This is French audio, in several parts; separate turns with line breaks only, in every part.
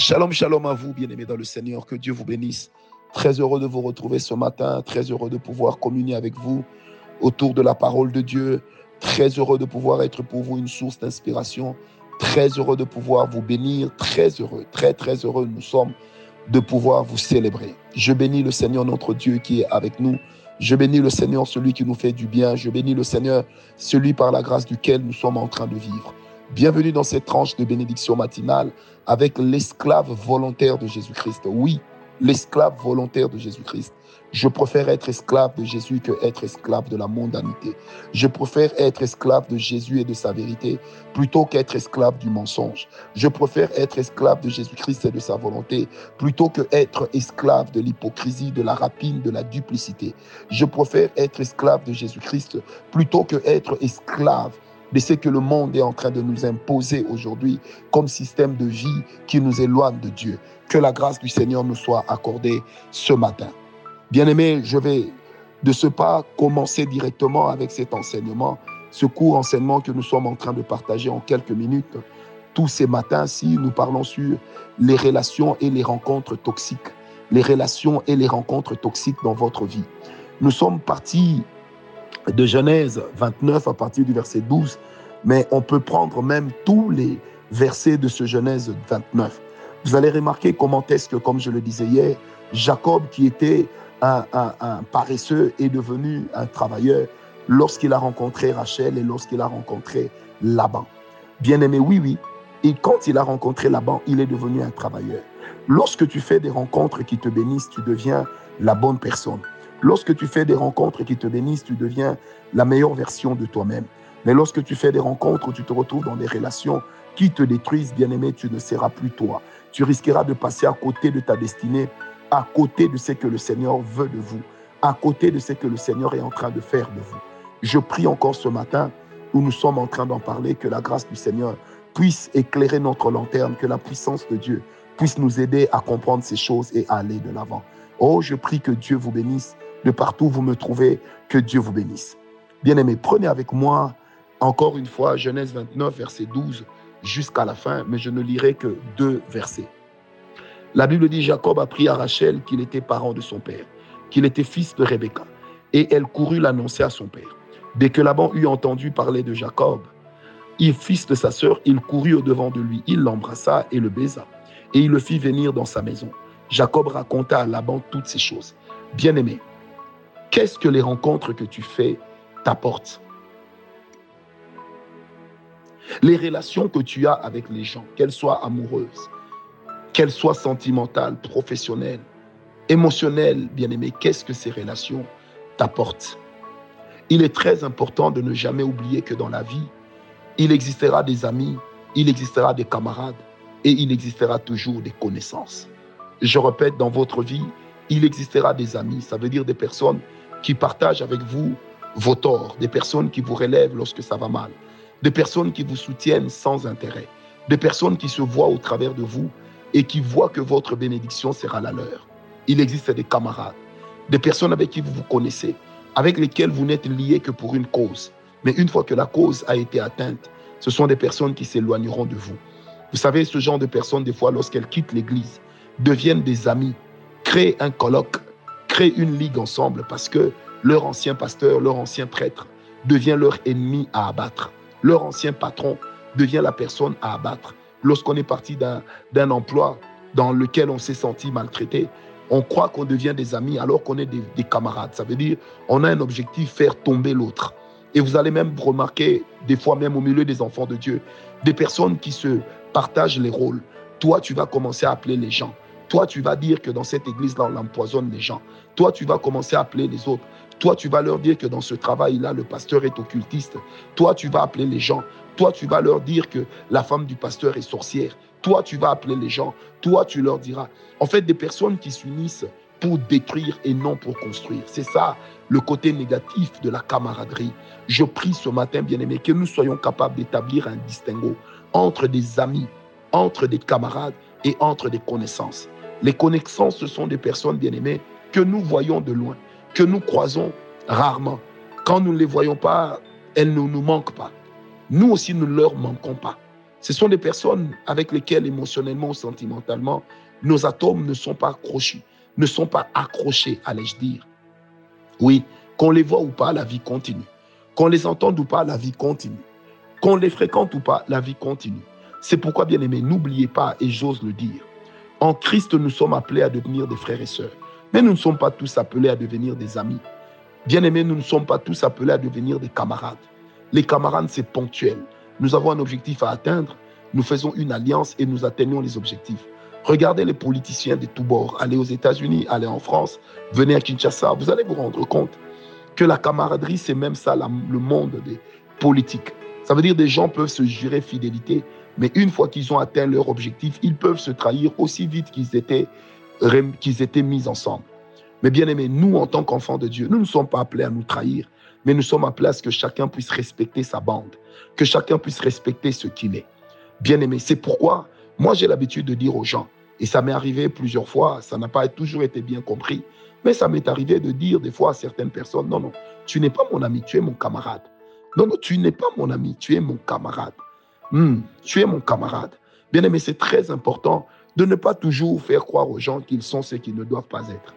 Shalom, shalom à vous, bien-aimés dans le Seigneur. Que Dieu vous bénisse. Très heureux de vous retrouver ce matin. Très heureux de pouvoir communier avec vous autour de la parole de Dieu. Très heureux de pouvoir être pour vous une source d'inspiration. Très heureux de pouvoir vous bénir. Très heureux, très, très heureux nous sommes de pouvoir vous célébrer. Je bénis le Seigneur notre Dieu qui est avec nous. Je bénis le Seigneur celui qui nous fait du bien. Je bénis le Seigneur celui par la grâce duquel nous sommes en train de vivre. Bienvenue dans cette tranche de bénédiction matinale avec l'esclave volontaire de Jésus-Christ. Oui, l'esclave volontaire de Jésus-Christ. Je préfère être esclave de Jésus que être esclave de la mondanité. Je préfère être esclave de Jésus et de sa vérité plutôt qu'être esclave du mensonge. Je préfère être esclave de Jésus-Christ et de sa volonté plutôt que être esclave de l'hypocrisie, de la rapine, de la duplicité. Je préfère être esclave de Jésus-Christ plutôt que être esclave de ce que le monde est en train de nous imposer aujourd'hui comme système de vie qui nous éloigne de Dieu. Que la grâce du Seigneur nous soit accordée ce matin. Bien-aimés, je vais de ce pas commencer directement avec cet enseignement, ce court enseignement que nous sommes en train de partager en quelques minutes. Tous ces matins-ci, nous parlons sur les relations et les rencontres toxiques. Les relations et les rencontres toxiques dans votre vie. Nous sommes partis de Genèse 29 à partir du verset 12, mais on peut prendre même tous les versets de ce Genèse 29. Vous allez remarquer comment est-ce que, comme je le disais hier, Jacob, qui était un, paresseux, est devenu un travailleur lorsqu'il a rencontré Rachel et lorsqu'il a rencontré Laban. Bien aimé, oui, oui. Et quand il a rencontré Laban, il est devenu un travailleur. Lorsque tu fais des rencontres qui te bénissent, tu deviens la bonne personne. Lorsque tu fais des rencontres qui te bénissent, tu deviens la meilleure version de toi-même. Mais lorsque tu fais des rencontres tu te retrouves dans des relations qui te détruisent, bien-aimé, tu ne seras plus toi. Tu risqueras de passer à côté de ta destinée, à côté de ce que le Seigneur veut de vous, à côté de ce que le Seigneur est en train de faire de vous. Je prie encore ce matin où nous sommes en train d'en parler, que la grâce du Seigneur puisse éclairer notre lanterne, que la puissance de Dieu puisse nous aider à comprendre ces choses et à aller de l'avant. Oh, je prie que Dieu vous bénisse de partout où vous me trouvez, que Dieu vous bénisse. Bien-aimés, prenez avec moi encore une fois Genèse 29, verset 12 jusqu'à la fin, mais je ne lirai que deux versets. La Bible dit, Jacob apprit à Rachel qu'il était parent de son père, qu'il était fils de Rebecca, et elle courut l'annoncer à son père. Dès que Laban eut entendu parler de Jacob, il fils de sa sœur, il courut au-devant de lui, il l'embrassa et le baisa, et il le fit venir dans sa maison. Jacob raconta à Laban toutes ces choses. Bien-aimé, qu'est-ce que les rencontres que tu fais t'apportent? Les relations que tu as avec les gens, qu'elles soient amoureuses, qu'elles soient sentimentales, professionnelles, émotionnelles, bien-aimé, qu'est-ce que ces relations t'apportent? Il est très important de ne jamais oublier que dans la vie, il existera des amis, il existera des camarades et il existera toujours des connaissances. Je répète, dans votre vie, il existera des amis, ça veut dire des personnes qui partagent avec vous vos torts, des personnes qui vous relèvent lorsque ça va mal, des personnes qui vous soutiennent sans intérêt, des personnes qui se voient au travers de vous et qui voient que votre bénédiction sera la leur. Il existe des camarades, des personnes avec qui vous vous connaissez, avec lesquelles vous n'êtes liés que pour une cause. Mais une fois que la cause a été atteinte, ce sont des personnes qui s'éloigneront de vous. Vous savez, ce genre de personnes, des fois, lorsqu'elles quittent l'Église, deviennent des amis, créent un colloque, créent une ligue ensemble parce que leur ancien pasteur, leur ancien prêtre devient leur ennemi à abattre. Leur ancien patron devient la personne à abattre. Lorsqu'on est parti d'un emploi dans lequel on s'est senti maltraité, on croit qu'on devient des amis alors qu'on est des, des, camarades. Ça veut dire on a un objectif, faire tomber l'autre. Et vous allez même remarquer, des fois même au milieu des enfants de Dieu, des personnes qui se partagent les rôles. Toi, tu vas commencer à appeler les gens. Toi, tu vas dire que dans cette église-là, on empoisonne les gens. Toi, tu vas commencer à appeler les autres. Toi, tu vas leur dire que dans ce travail-là, le pasteur est occultiste. Toi, tu vas appeler les gens. Toi, tu vas leur dire que la femme du pasteur est sorcière. Toi, tu vas appeler les gens. Toi, tu leur diras. En fait, des personnes qui s'unissent pour détruire et non pour construire. C'est ça le côté négatif de la camaraderie. Je prie ce matin, bien-aimé, que nous soyons capables d'établir un distinguo entre des amis, entre des camarades et entre des connaissances. Les connaissances, ce sont des personnes bien-aimées que nous voyons de loin, que nous croisons rarement. Quand nous ne les voyons pas, elles ne nous manquent pas. Nous aussi, nous ne leur manquons pas. Ce sont des personnes avec lesquelles émotionnellement ou sentimentalement, nos atomes ne sont pas accrochés, ne sont pas accrochés, allais-je dire. Oui, qu'on les voit ou pas, la vie continue. Qu'on les entende ou pas, la vie continue. Qu'on les fréquente ou pas, la vie continue. C'est pourquoi, bien aimé, n'oubliez pas, et j'ose le dire, en Christ, nous sommes appelés à devenir des frères et sœurs. Mais nous ne sommes pas tous appelés à devenir des amis. Bien aimés, nous ne sommes pas tous appelés à devenir des camarades. Les camarades, c'est ponctuel. Nous avons un objectif à atteindre, nous faisons une alliance et nous atteignons les objectifs. Regardez les politiciens de tous bords. Allez aux États-Unis, allez en France, venez à Kinshasa. Vous allez vous rendre compte que la camaraderie, c'est même ça, le monde des politiques. Ça veut dire des gens peuvent se jurer fidélité, mais une fois qu'ils ont atteint leur objectif, ils peuvent se trahir aussi vite qu'ils étaient, mis ensemble. Mais bien aimé, nous, en tant qu'enfants de Dieu, nous ne sommes pas appelés à nous trahir, mais nous sommes à ce que chacun puisse respecter sa bande, que chacun puisse respecter ce qu'il est. Bien aimé, c'est pourquoi moi j'ai l'habitude de dire aux gens, et ça m'est arrivé plusieurs fois, ça n'a pas toujours été bien compris, mais ça m'est arrivé de dire des fois à certaines personnes, non, non, tu n'es pas mon ami, tu es mon camarade. Non, non, tu n'es pas mon ami, tu es mon camarade. Hmm, tu es mon camarade. Bien aimé, c'est très important de ne pas toujours faire croire aux gens qu'ils sont ce qu'ils ne doivent pas être.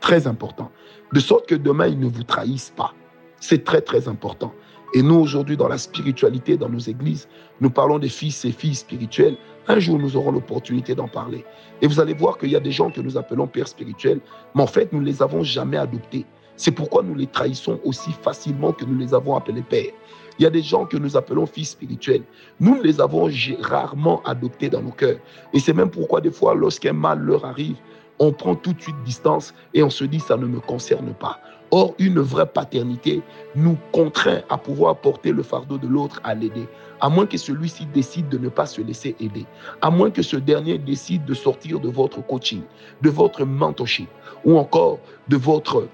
Très important. De sorte que demain, ils ne vous trahissent pas. C'est très, très important. Et nous, aujourd'hui, dans la spiritualité, dans nos églises, nous parlons des fils et filles spirituels. Un jour, nous aurons l'opportunité d'en parler. Et vous allez voir qu'il y a des gens que nous appelons pères spirituels, mais en fait, nous ne les avons jamais adoptés. C'est pourquoi nous les trahissons aussi facilement que nous les avons appelés pères. Il y a des gens que nous appelons fils spirituels. Nous les avons rarement adoptés dans nos cœurs. Et c'est même pourquoi des fois, lorsqu'un mal leur arrive, on prend tout de suite distance et on se dit ça ne me concerne pas. Or, une vraie paternité nous contraint à pouvoir porter le fardeau de l'autre, à l'aider, à moins que celui-ci décide de ne pas se laisser aider, à moins que ce dernier décide de sortir de votre coaching, de votre mentorship ou encore de votre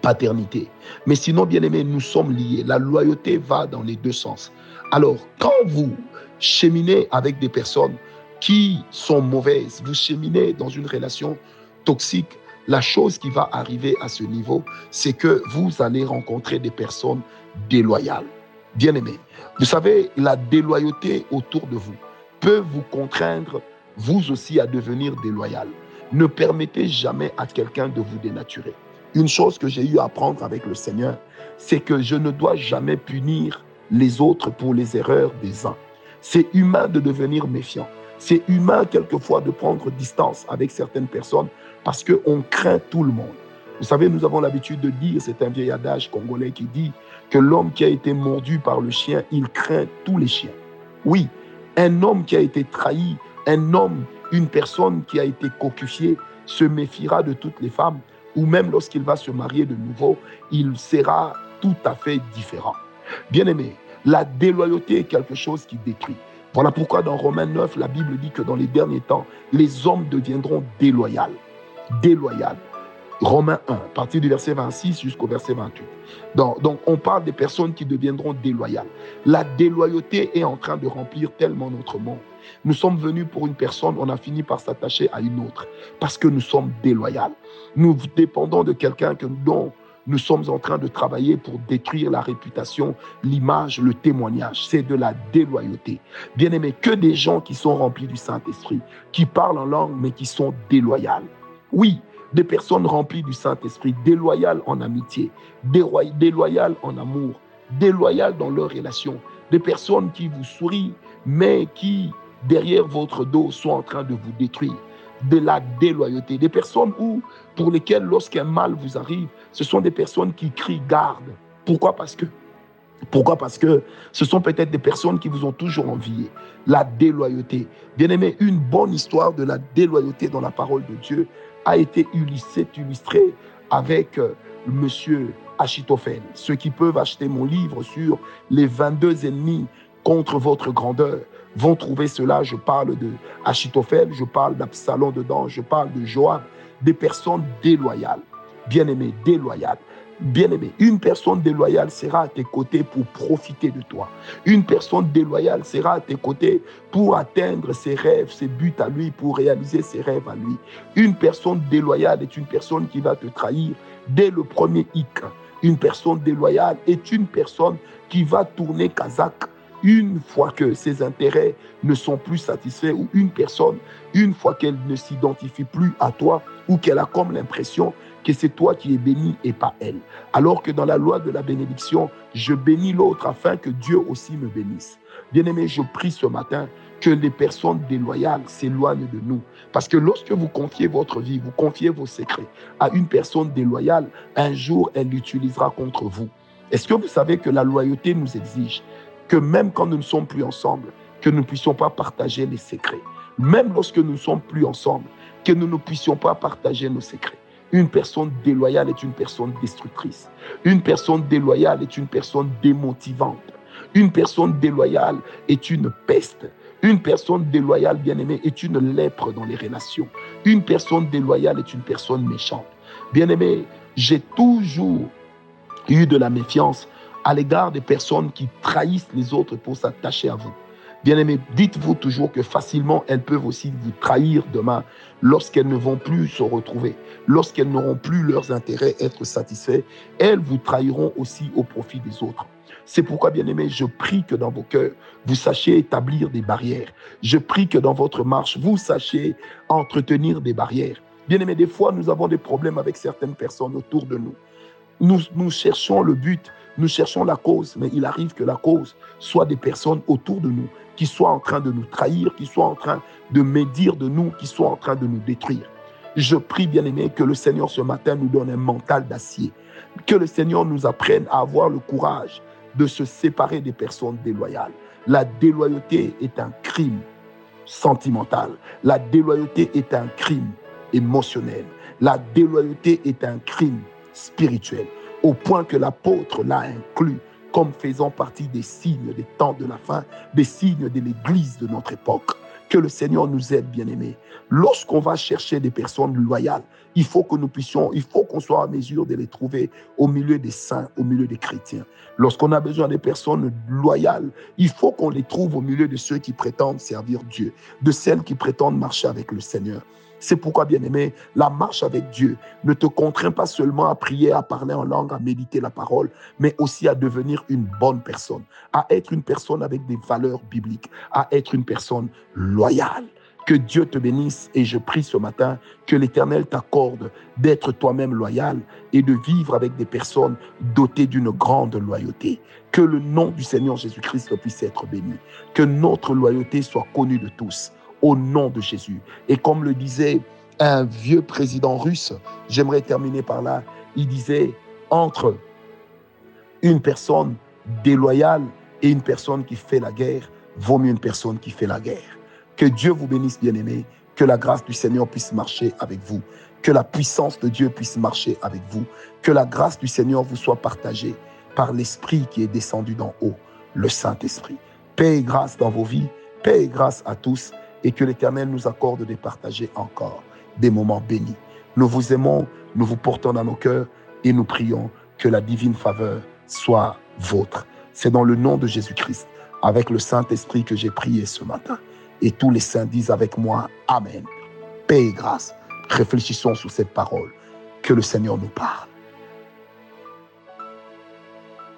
paternité. Mais sinon, bien aimé, nous sommes liés. La loyauté va dans les deux sens. Alors, quand vous cheminez avec des personnes qui sont mauvaises, vous cheminez dans une relation toxique, la chose qui va arriver à ce niveau, c'est que vous allez rencontrer des personnes déloyales. Bien aimé, vous savez, la déloyauté autour de vous peut vous contraindre, vous aussi, à devenir déloyal. Ne permettez jamais à quelqu'un de vous dénaturer. Une chose que j'ai eu à apprendre avec le Seigneur, c'est que je ne dois jamais punir les autres pour les erreurs des uns. C'est humain de devenir méfiant. C'est humain quelquefois de prendre distance avec certaines personnes parce qu'on craint tout le monde. Vous savez, nous avons l'habitude de dire, c'est un vieil adage congolais qui dit que l'homme qui a été mordu par le chien, il craint tous les chiens. Oui, un homme qui a été trahi, un homme, une personne qui a été cocufiée, se méfiera de toutes les femmes ou même lorsqu'il va se marier de nouveau, il sera tout à fait différent. Bien aimé, la déloyauté est quelque chose qui détruit. Voilà pourquoi dans Romains 9, la Bible dit que dans les derniers temps, les hommes deviendront déloyaux. Déloyaux. Romains 1, à partir du verset 26 jusqu'au verset 28. Donc, donc, on parle des personnes qui deviendront déloyales. La déloyauté est en train de remplir tellement notre monde. Nous sommes venus pour une personne, on a fini par s'attacher à une autre parce que nous sommes déloyaux. Nous dépendons de quelqu'un que dont nous sommes en train de travailler pour détruire la réputation, l'image, le témoignage. C'est de la déloyauté. Bien aimé, que des gens qui sont remplis du Saint-Esprit, qui parlent en langue, mais qui sont déloyales. Oui, des personnes remplies du Saint-Esprit, déloyales en amitié, déloyales en amour, déloyales dans leurs relations, des personnes qui vous sourient, mais qui derrière votre dos sont en train de vous détruire. De la déloyauté. Des personnes où, pour lesquelles, lorsqu'un mal vous arrive, ce sont des personnes qui crient garde. Pourquoi Parce que pourquoi Parce que ce sont peut-être des personnes qui vous ont toujours envié. La déloyauté. Bien aimé, une bonne histoire de la déloyauté dans la parole de Dieu a été illustrée avec euh, monsieur Achitophel. Ceux qui peuvent acheter mon livre sur les 22 ennemis contre votre grandeur vont trouver cela. Je parle de Achitophel, je parle d'Absalom dedans, je parle de Joab, des personnes déloyales, bien-aimées, déloyales. Bien-aimé, une personne déloyale sera à tes côtés pour profiter de toi. Une personne déloyale sera à tes côtés pour atteindre ses rêves, ses buts à lui, pour réaliser ses rêves à lui. Une personne déloyale est une personne qui va te trahir dès le premier hic. Une personne déloyale est une personne qui va tourner kazakh une fois que ses intérêts ne sont plus satisfaits, ou une personne, une fois qu'elle ne s'identifie plus à toi, ou qu'elle a comme l'impression que c'est toi qui es béni et pas elle. Alors que dans la loi de la bénédiction, je bénis l'autre afin que Dieu aussi me bénisse. Bien-aimé, je prie ce matin que les personnes déloyales s'éloignent de nous. Parce que lorsque vous confiez votre vie, vous confiez vos secrets à une personne déloyale, un jour, elle l'utilisera contre vous. Est-ce que vous savez que la loyauté nous exige que même quand nous ne sommes plus ensemble, que nous ne puissions pas partager les secrets. Même lorsque nous ne sommes plus ensemble, que nous ne puissions pas partager nos secrets. Une personne déloyale est une personne destructrice. Une personne déloyale est une personne démotivante. Une personne déloyale est une peste. Une personne déloyale, bien-aimée, est une lèpre dans les relations. Une personne déloyale est une personne méchante. Bien-aimé, j'ai toujours eu de la méfiance à l'égard des personnes qui trahissent les autres pour s'attacher à vous. Bien-aimés, dites-vous toujours que facilement elles peuvent aussi vous trahir demain lorsqu'elles ne vont plus se retrouver, lorsqu'elles n'auront plus leurs intérêts être satisfaits, elles vous trahiront aussi au profit des autres. C'est pourquoi, bien-aimés, je prie que dans vos cœurs, vous sachiez établir des barrières. Je prie que dans votre marche, vous sachiez entretenir des barrières. Bien-aimés, des fois, nous avons des problèmes avec certaines personnes autour de nous. Nous, nous cherchons le but, nous cherchons la cause, mais il arrive que la cause soit des personnes autour de nous qui soient en train de nous trahir, qui soient en train de médire de nous, qui soient en train de nous détruire. Je prie, bien-aimé, que le Seigneur ce matin nous donne un mental d'acier, que le Seigneur nous apprenne à avoir le courage de se séparer des personnes déloyales. La déloyauté est un crime sentimental. La déloyauté est un crime émotionnel. La déloyauté est un crime spirituel, au point que l'apôtre l'a inclus comme faisant partie des signes des temps de la fin, des signes de l'Église de notre époque. Que le Seigneur nous aide, bien-aimés. Lorsqu'on va chercher des personnes loyales, il faut que nous puissions, il faut qu'on soit en mesure de les trouver au milieu des saints, au milieu des chrétiens. Lorsqu'on a besoin des personnes loyales, il faut qu'on les trouve au milieu de ceux qui prétendent servir Dieu, de celles qui prétendent marcher avec le Seigneur. C'est pourquoi, bien-aimé, la marche avec Dieu ne te contraint pas seulement à prier, à parler en langue, à méditer la parole, mais aussi à devenir une bonne personne, à être une personne avec des valeurs bibliques, à être une personne loyale. Que Dieu te bénisse et je prie ce matin que l'Éternel t'accorde d'être toi-même loyal et de vivre avec des personnes dotées d'une grande loyauté. Que le nom du Seigneur Jésus-Christ puisse être béni. Que notre loyauté soit connue de tous au nom de Jésus. Et comme le disait un vieux président russe, j'aimerais terminer par là, il disait, entre une personne déloyale et une personne qui fait la guerre, vaut mieux une personne qui fait la guerre. Que Dieu vous bénisse, bien-aimés, que la grâce du Seigneur puisse marcher avec vous, que la puissance de Dieu puisse marcher avec vous, que la grâce du Seigneur vous soit partagée par l'Esprit qui est descendu d'en haut, le Saint-Esprit. Paix et grâce dans vos vies, paix et grâce à tous et que l'Éternel nous accorde de partager encore des moments bénis. Nous vous aimons, nous vous portons dans nos cœurs et nous prions que la divine faveur soit vôtre. C'est dans le nom de Jésus-Christ, avec le Saint-Esprit que j'ai prié ce matin. Et tous les saints disent avec moi, Amen. Paix et grâce. Réfléchissons sur cette parole. Que le Seigneur nous parle.